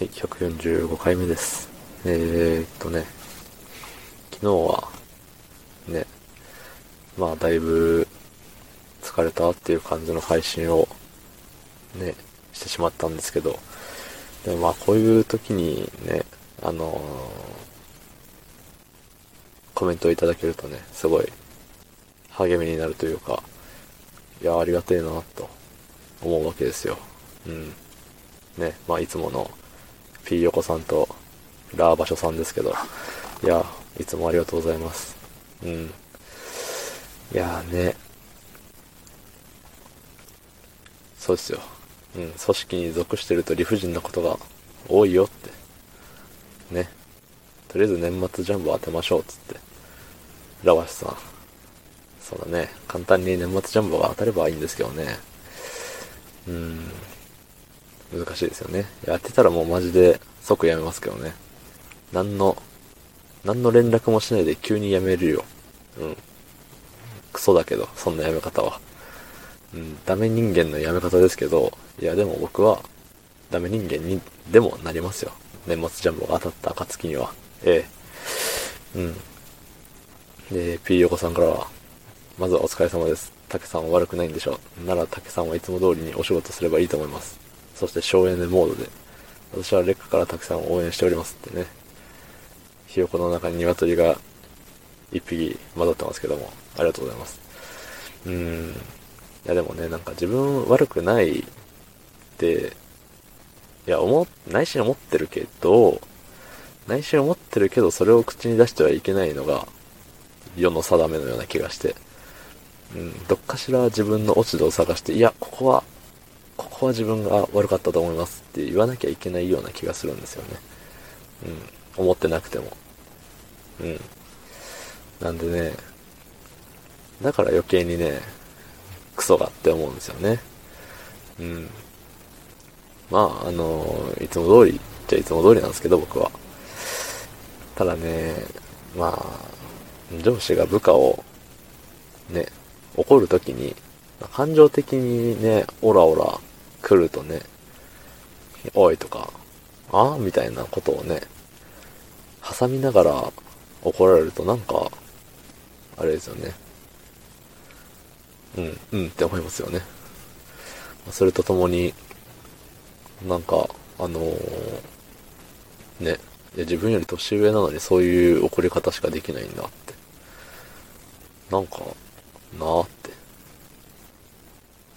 はい、145回目です。えー、っとね、昨日は、ね、まあだいぶ疲れたっていう感じの配信を、ね、してしまったんですけど、でもまあこういう時にね、あのーコメントをいただけるとね、すごい励みになるというか、いや、ありがてえなと思うわけですよ。うん。ね、まあいつもの P 横さんとラー場所さんですけど、いや、いつもありがとうございます。うん。いやーね、そうですよ。うん、組織に属してると理不尽なことが多いよって。ね。とりあえず年末ジャンボ当てましょうっつって。ラワシさん。そうだね。簡単に年末ジャンボが当たればいいんですけどね。うん。難しいですよね。やってたらもうマジで即やめますけどね。何の、何の連絡もしないで急にやめるよ。うん。クソだけど、そんなやめ方は。うん、ダメ人間のやめ方ですけど、いやでも僕は、ダメ人間にでもなりますよ。年末ジャンボが当たった暁には。ええ。うん。で、P 横さんからは、まずはお疲れ様です。竹さんは悪くないんでしょう。なら竹さんはいつも通りにお仕事すればいいと思います。そして省エネモードで、私は劣化から竹さん応援しておりますってね。ひよこの中に鶏が一匹混ざってますけども、ありがとうございます。うーん。いやでもね、なんか自分悪くないって、いや、思、内心思ってるけど、内心思ってるけど、それを口に出してはいけないのが、世の定めのような気がして、うん、どっかしら自分の落ち度を探して、いや、ここは、ここは自分が悪かったと思いますって言わなきゃいけないような気がするんですよね。うん、思ってなくても。うん。なんでね、だから余計にね、クソがって思うんですよね。うん。まあ、あの、いつも通りじゃいつも通りなんですけど、僕は。ただね、まあ、上司が部下を、ね、怒るときに、感情的にね、オラオラ来るとね、おいとか、あ？みたいなことをね、挟みながら怒られるとなんか、あれですよね。うん、うんって思いますよね。それとともに、なんか、あのーね、自分より年上なのにそういう怒り方しかできないんだって。なんか、なーって。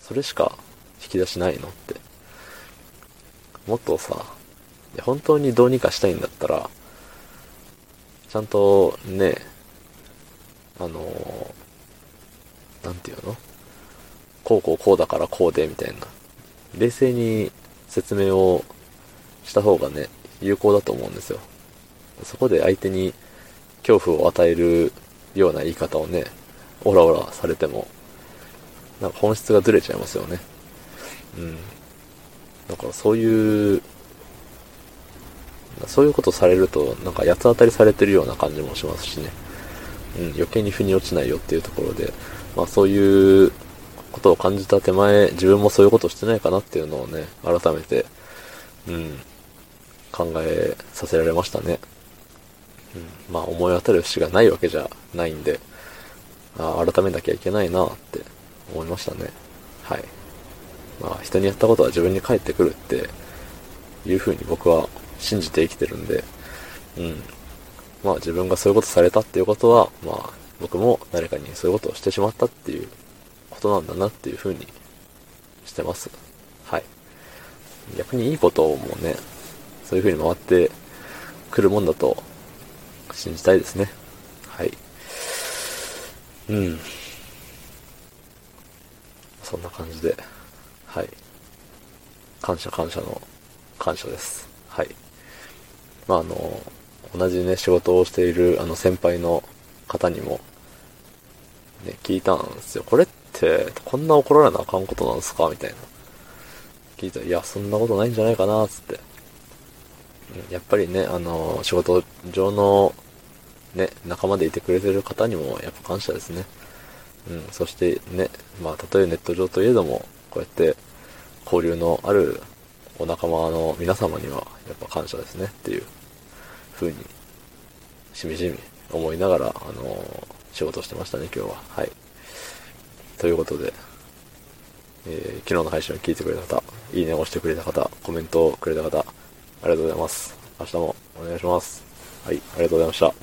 それしか引き出しないのって。もっとさ、本当にどうにかしたいんだったら、ちゃんとね、あのーなんていうの？こうこうこうだからこうでみたいな。冷静に説明をした方がね、有効だと思うんですよ。そこで相手に恐怖を与えるような言い方をね、オラオラされても、なんか本質がずれちゃいますよね。うん。だからそういう、そういうことされると、なんか八つ当たりされてるような感じもしますしね。うん、余計に腑に落ちないよっていうところで、まあそういうことを感じた手前、自分もそういうことしてないかなっていうのをね、改めて、うん、考えさせられましたね。うん、まあ思い当たる節がないわけじゃないんで、あ改めなきゃいけないなって思いましたね。はい。まあ人にやったことは自分に返ってくるっていう風に僕は信じて生きてるんで、うん。まあ自分がそういうことされたっていうことは、まあ僕も誰かにそういうことをしてしまったっていうことなんだなっていう風にしてます。はい。逆にいいことをもね、そういう風に回ってくるもんだと信じたいですね。はい。うん。そんな感じで、はい。感謝感謝の感謝です。はい。まああの、同じね、仕事をしているあの先輩の方にも、ね、聞いたんですよ。これって、こんな怒られなあかんことなんですか？みたいな。聞いたら、いや、そんなことないんじゃないかな、つって。やっぱりね、あの、仕事上の、ね、仲間でいてくれてる方にも、やっぱ感謝ですね。うん、そしてね、まあ、たとえネット上といえども、こうやって、交流のあるお仲間の皆様にはやっぱ感謝ですねっていう風にしみじみ思いながら、あの仕事してましたね、今日は。はい。ということで、えー、昨日の配信を聞いてくれた方、いいねを押してくれた方、コメントをくれた方、ありがとうございます。明日もお願いします。はい、ありがとうございました。